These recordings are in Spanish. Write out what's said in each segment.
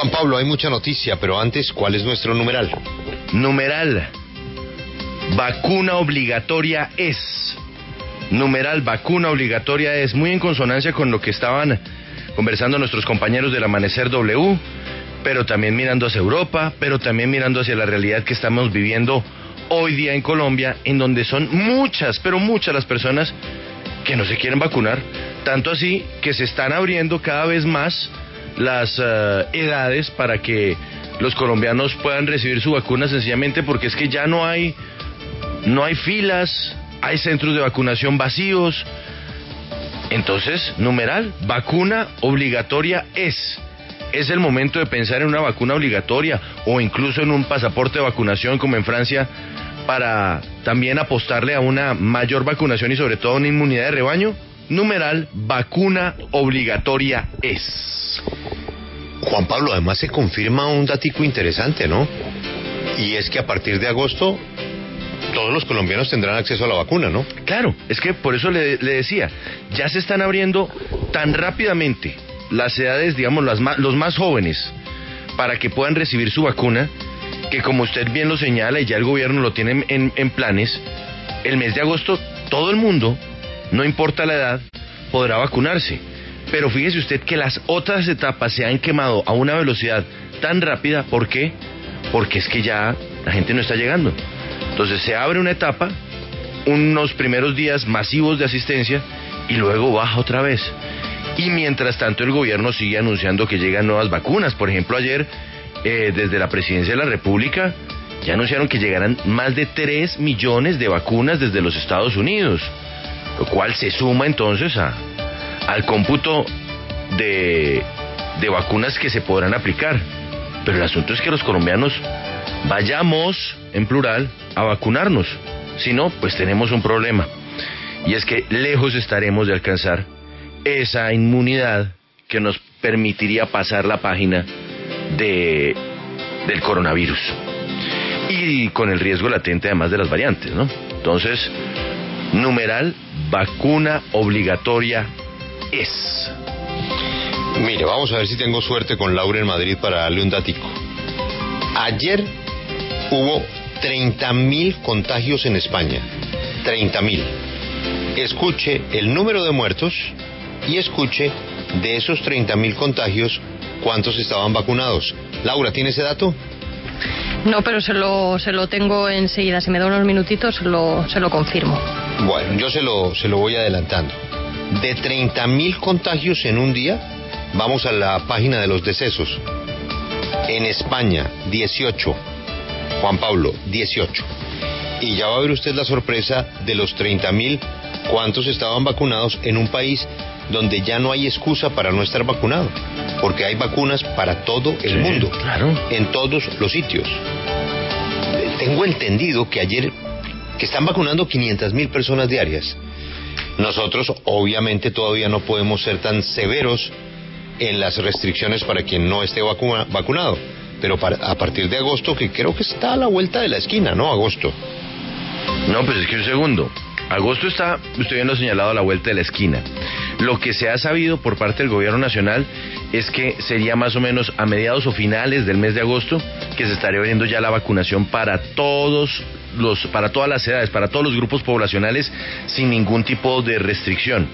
Juan Pablo, hay mucha noticia, pero antes, ¿cuál es nuestro numeral? Numeral. Vacuna obligatoria es. Numeral vacuna obligatoria es. Muy en consonancia con lo que estaban conversando nuestros compañeros del Amanecer W, pero también mirando hacia Europa, pero también mirando hacia la realidad que estamos viviendo hoy día en Colombia, en donde son muchas, pero muchas las personas que no se quieren vacunar, tanto así que se están abriendo cada vez más las eh, edades para que los colombianos puedan recibir su vacuna sencillamente porque es que ya no hay no hay filas, hay centros de vacunación vacíos. Entonces, numeral, vacuna obligatoria es. Es el momento de pensar en una vacuna obligatoria o incluso en un pasaporte de vacunación como en Francia para también apostarle a una mayor vacunación y sobre todo una inmunidad de rebaño. Numeral, vacuna obligatoria es. Juan Pablo, además se confirma un datico interesante, ¿no? Y es que a partir de agosto todos los colombianos tendrán acceso a la vacuna, ¿no? Claro, es que por eso le, decía, ya se están abriendo tan rápidamente las edades, digamos, las los más jóvenes, para que puedan recibir su vacuna, que como usted bien lo señala y ya el gobierno lo tiene en, en planes, el mes de agosto todo el mundo, no importa la edad, podrá vacunarse. Pero fíjese usted que las otras etapas se han quemado a una velocidad tan rápida, ¿por qué? Porque es que ya la gente no está llegando. Entonces se abre una etapa, unos primeros días masivos de asistencia y luego baja otra vez. Y mientras tanto el gobierno sigue anunciando que llegan nuevas vacunas. Por ejemplo, ayer eh, desde la presidencia de la República ya anunciaron que llegarán más de 3 millones de vacunas desde los Estados Unidos, lo cual se suma entonces a, al cómputo de, de vacunas que se podrán aplicar. Pero el asunto es que los colombianos vayamos, en plural, a vacunarnos. Si no, pues tenemos un problema. Y es que lejos estaremos de alcanzar esa inmunidad que nos permitiría pasar la página de, del coronavirus. Y con el riesgo latente además de las variantes, ¿no? Entonces, numeral, vacuna obligatoria es. Mire, vamos a ver si tengo suerte con Laura en Madrid para darle un datico. Ayer hubo 30.000 contagios en España. 30.000. Escuche el número de muertos y escuche de esos 30.000 contagios cuántos estaban vacunados. Laura, ¿tiene ese dato? No, pero se lo, se lo tengo enseguida. Si me da unos minutitos, se lo, se lo confirmo. Bueno, yo se lo, se lo voy adelantando. De 30.000 contagios en un día, vamos a la página de los decesos. En España, 18. Juan Pablo, 18. Y ya va a ver usted la sorpresa de los 30 mil, cuántos estaban vacunados en un país donde ya no hay excusa para no estar vacunado, porque hay vacunas para todo el mundo, claro. en todos los sitios. Tengo entendido que ayer que están vacunando 500 mil personas diarias. Nosotros obviamente todavía no podemos ser tan severos en las restricciones para quien no esté vacunado pero a partir de agosto, que creo que está a la vuelta de la esquina, ¿no? Agosto. No, pues es que un segundo. Agosto está, usted bien señalado, a la vuelta de la esquina. Lo que se ha sabido por parte del gobierno nacional es que sería más o menos a mediados o finales del mes de agosto que se estaría abriendo ya la vacunación para todos los, para todas las edades, para todos los grupos poblacionales sin ningún tipo de restricción.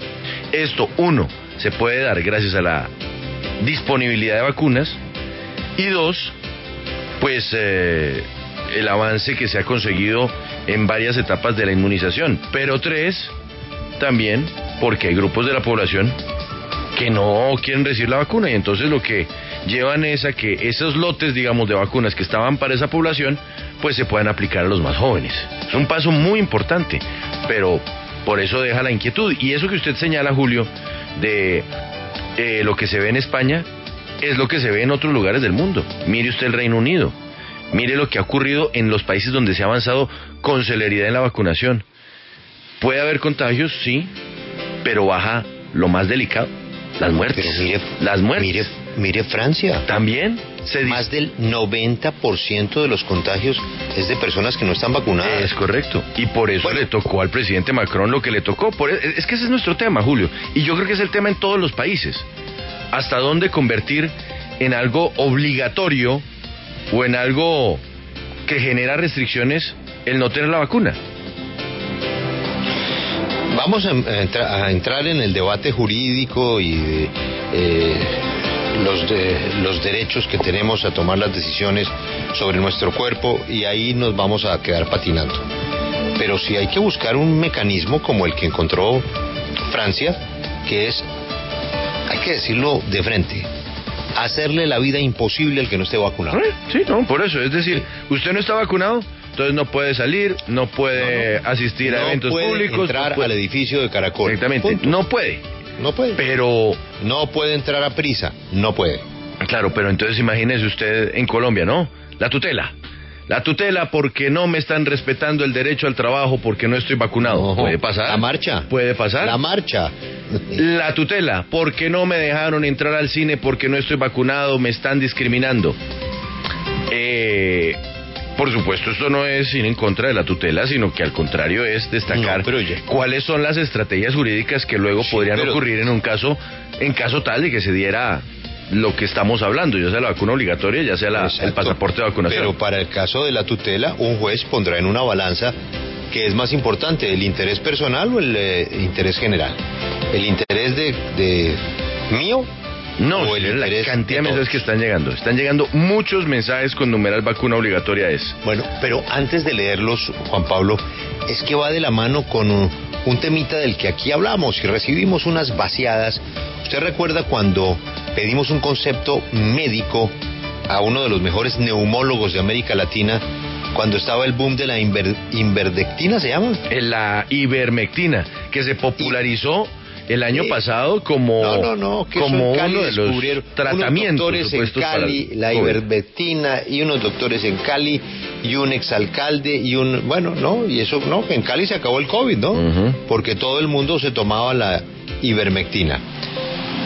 Esto, uno, se puede dar gracias a la disponibilidad de vacunas y dos, pues eh, el avance que se ha conseguido en varias etapas de la inmunización. Pero tres, también porque hay grupos de la población que no quieren recibir la vacuna y entonces lo que llevan es a que esos lotes, digamos, de vacunas que estaban para esa población, pues se puedan aplicar a los más jóvenes. Es un paso muy importante, pero por eso deja la inquietud. Y eso que usted señala, Julio, de eh, lo que se ve en España, es lo que se ve en otros lugares del mundo. Mire usted el Reino Unido. Mire lo que ha ocurrido en los países donde se ha avanzado con celeridad en la vacunación. Puede haber contagios, sí, pero baja lo más delicado, las muertes. Pero mire, las muertes. Mire, mire Francia. También se más del 90% de los contagios es de personas que no están vacunadas. Es correcto. Y por eso le tocó al presidente Macron lo que le tocó. Por, e, es que ese es nuestro tema, Julio. Y yo creo que es el tema en todos los países hasta dónde convertir en algo obligatorio o en algo que genera restricciones el no tener la vacuna. Vamos a, entra- a entrar en el debate jurídico y de, eh, los, de- los derechos que tenemos a tomar las decisiones sobre nuestro cuerpo y ahí nos vamos a quedar patinando. Pero sí hay que buscar un mecanismo como el que encontró Francia, que es, hay que decirlo de frente, hacerle la vida imposible al que no esté vacunado. Sí, no, por eso. Es decir, usted no está vacunado, entonces no puede salir, no puede asistir a no eventos puede públicos. entrar no puede- al edificio de Caracol. Exactamente, Punto. no puede. No puede. Pero, No puede entrar a prisa. No puede. claro, pero entonces imagínese usted en Colombia, ¿no? La tutela. La tutela porque no me están respetando el derecho al trabajo porque no estoy vacunado. Ojo, ¿Puede pasar? La marcha. ¿Puede pasar? La marcha. La tutela, porque no me dejaron entrar al cine porque no estoy vacunado, me están discriminando. Eh, por supuesto, esto no es ir en contra de la tutela, sino que al contrario es destacar No, pero ya- cuáles son las estrategias jurídicas que luego Sí, podrían pero- ocurrir en un caso, en caso tal de que se diera lo que estamos hablando, ya sea la vacuna obligatoria, ya sea la- el pasaporte de vacunación. Pero para el caso de la tutela, un juez pondrá en una balanza que es más importante, el interés personal o el eh, interés general. El interés de, de mío No, o el la cantidad de mensajes que están llegando. Están llegando muchos mensajes con numeral vacuna obligatoria es. Bueno, pero antes de leerlos, Juan Pablo, es que va de la mano con un, un temita del que aquí hablamos y recibimos unas vaciadas. ¿Usted recuerda cuando pedimos un concepto médico a uno de los mejores neumólogos de América Latina cuando estaba el boom de la inver- inverdectina, se llama? en la ivermectina, que se popularizó el año pasado como, No, no, no, que eso en Cali uno de los tratamientos unos doctores en Cali, la ivermectina y unos doctores en Cali y un exalcalde y un bueno, no, y eso no, en Cali se acabó el COVID, ¿no? Porque todo el mundo se tomaba la ivermectina.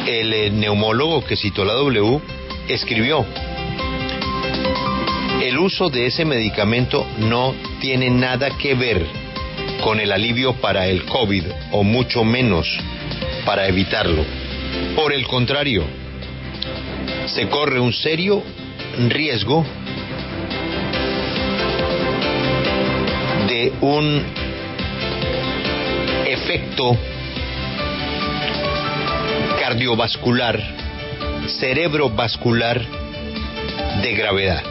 El eh, neumólogo que citó la W escribió el uso de ese medicamento no tiene nada que ver con el alivio para el COVID o mucho menos para evitarlo. Por el contrario, se corre un serio riesgo de un efecto cardiovascular, cerebrovascular de gravedad.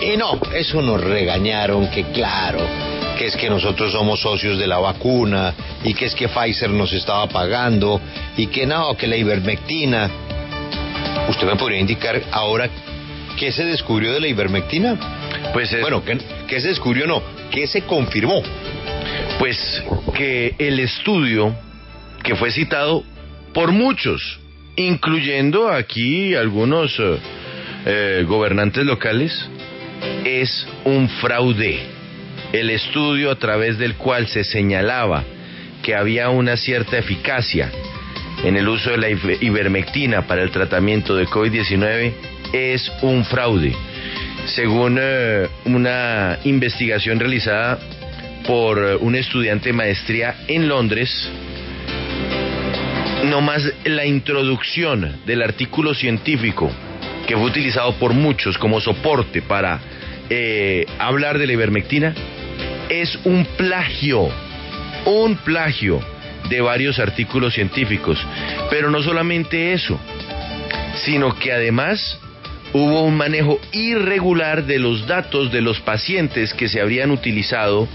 Y no, eso nos regañaron, que claro, que es que nosotros somos socios de la vacuna y que es que Pfizer nos estaba pagando y que no, que la ivermectina. ¿Usted me podría indicar ahora qué se descubrió de la ivermectina? Pues es, Bueno, ¿qué, qué se descubrió no? ¿Qué se confirmó? pues que el estudio que fue citado por muchos, incluyendo aquí algunos eh, eh, gobernantes locales, es un fraude. El estudio a través del cual se señalaba que había una cierta eficacia en el uso de la iver- ivermectina para el tratamiento de COVID-19 es un fraude. Según eh, una investigación realizada por eh, un estudiante de maestría en Londres, nomás la introducción del artículo científico que fue utilizado por muchos como soporte para eh, hablar de la ivermectina es un plagio, un plagio de varios artículos científicos. Pero no solamente eso, sino que además hubo un manejo irregular de los datos de los pacientes que se habrían utilizado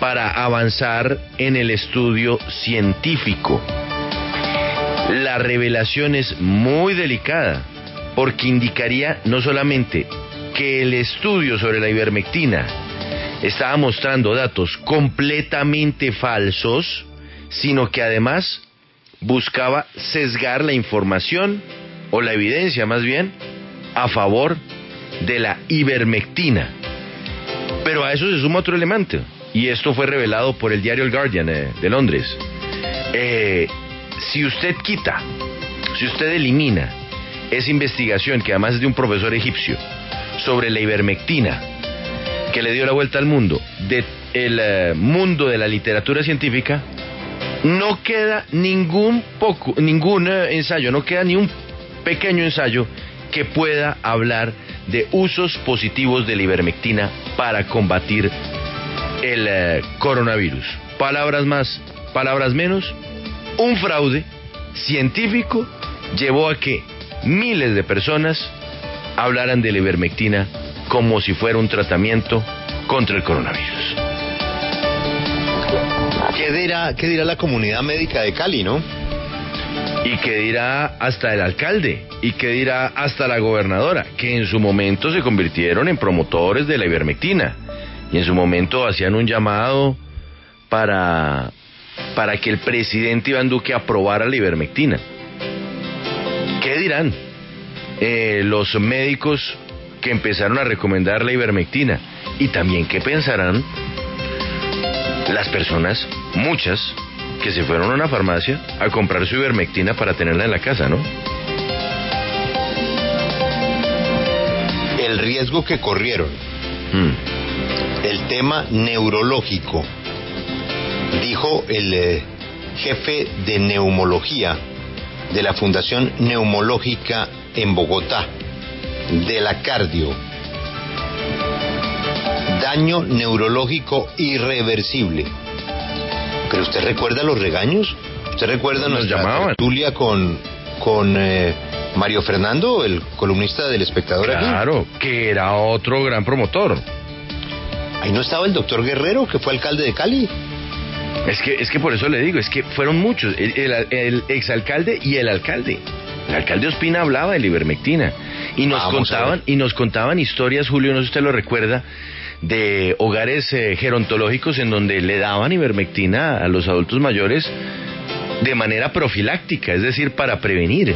para avanzar en el estudio científico. La revelación es muy delicada porque indicaría no solamente que el estudio sobre la ivermectina estaba mostrando datos completamente falsos, sino que además buscaba sesgar la información o la evidencia más bien a favor de la ivermectina. Pero a eso se suma otro elemento, y esto fue revelado por el diario El Guardian eh, de Londres. Eh, si usted quita, si usted elimina esa investigación, que además es de un profesor egipcio, sobre la ivermectina, que le dio la vuelta al mundo, del eh, mundo de la literatura científica, no queda ningún poco, ningún eh, ensayo, no queda ni un pequeño ensayo que pueda hablar de usos positivos de la ivermectina para combatir el eh, coronavirus. Palabras más, palabras menos, un fraude científico llevó a que miles de personas hablaran de la ivermectina como si fuera un tratamiento contra el coronavirus. ¿Qué dirá, qué dirá la comunidad médica de Cali, no? Y qué dirá hasta el alcalde, y qué dirá hasta la gobernadora, que en su momento se convirtieron en promotores de la ivermectina, y en su momento hacían un llamado para, para que el presidente Iván Duque aprobara la ivermectina. ¿Qué dirán eh, los médicos que empezaron a recomendar la ivermectina? Y también qué pensarán las personas, muchas, que se fueron a una farmacia a comprar su ivermectina para tenerla en la casa, ¿no? El riesgo que corrieron, Mm. el tema neurológico, dijo el eh, jefe de neumología de la Fundación Neumológica en Bogotá, de la cardio. Daño neurológico irreversible. Pero usted recuerda los regaños? ¿Usted recuerda Nos nuestra tertulia con, con eh, Mario Fernando, el columnista del espectador aquí? Claro, que era otro gran promotor. Ahí no estaba el doctor Guerrero, que fue alcalde de Cali. Es que, es que por eso le digo, es que fueron muchos, el, el- el exalcalde y el alcalde. El alcalde Ospina hablaba de la ivermectina y nos Vamos contaban y nos contaban historias, Julio, no sé si usted lo recuerda, de hogares eh, gerontológicos en donde le daban ivermectina a los adultos mayores de manera profiláctica, es decir, para prevenir.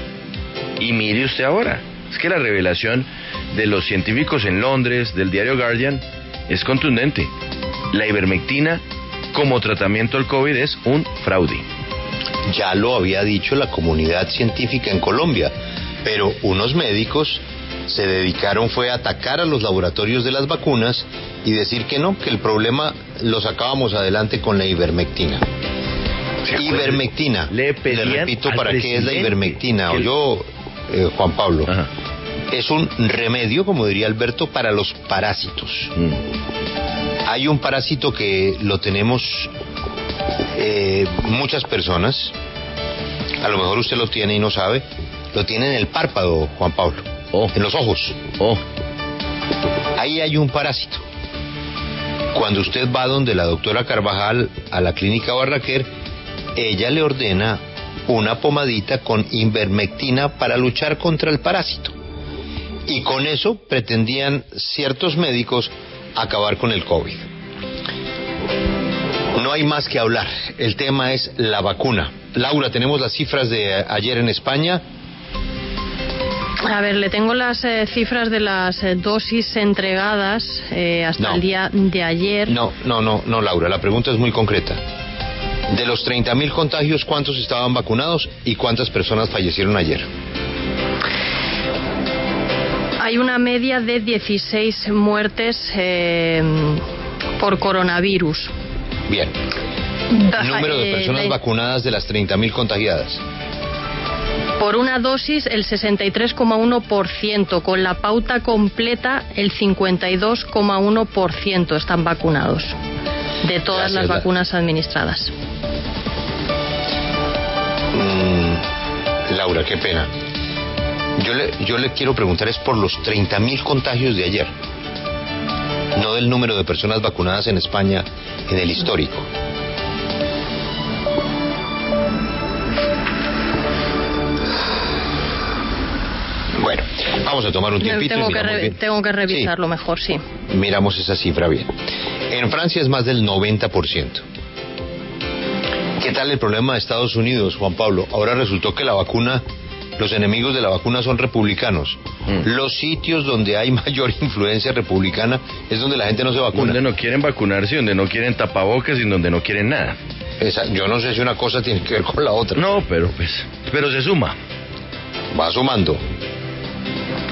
Y mire usted ahora, es que la revelación de los científicos en Londres, del diario Guardian, es contundente. La ivermectina como tratamiento al COVID es un fraude. Ya lo había dicho la comunidad científica en Colombia, pero unos médicos se dedicaron fue a atacar a los laboratorios de las vacunas y decir que no, que el problema lo sacábamos adelante con la ivermectina. Ivermectina. Le pedían repito para qué es la ivermectina. que- Yo, eh, Juan Pablo, Ajá. es un remedio, como diría Alberto, para los parásitos. Mm. Hay un parásito que lo tenemos eh, muchas personas, a lo mejor usted lo tiene y no sabe, lo tiene en el párpado, Juan Pablo, Oh. en los ojos. Oh, Ahí hay un parásito. Cuando usted va donde la doctora Carvajal a la clínica Barraquer, ella le ordena una pomadita con ivermectina para luchar contra el parásito. Y con eso pretendían ciertos médicos acabar con el COVID. No hay más que hablar. El tema es la vacuna. Laura, tenemos las cifras de ayer en España. A ver, le tengo las eh, cifras de las eh, dosis entregadas eh, hasta No. el día de ayer. No, no, no, no, Laura, la pregunta es muy concreta. De los 30.000 contagios, ¿cuántos estaban vacunados y cuántas personas fallecieron ayer? Hay una media de 16 muertes eh, por coronavirus. Bien. Número de eh, personas vacunadas de las 30.000 contagiadas. Por una dosis el 63,1%, con la pauta completa el 52,1% están vacunados de todas Gracias, las la- vacunas administradas. Mm, Laura, qué pena. Yo le, yo le quiero preguntar es por los 30.000 contagios de ayer, no del número de personas vacunadas en España en el histórico. Vamos a tomar un tiempito. y Tengo que, miramos re- bien. tengo que Sí, revisarlo mejor, sí. miramos esa cifra bien. En Francia es más del 90%. ¿Qué tal el problema de Estados Unidos, Juan Pablo? Ahora resultó que la vacuna, los enemigos de la vacuna son republicanos. Mm. Los sitios donde hay mayor influencia republicana es donde la gente no se vacuna. donde no quieren vacunarse, donde no quieren tapabocas y donde no quieren nada. Esa- yo no sé si una cosa tiene que ver con la otra. No, pero pues, pero se suma. Va sumando.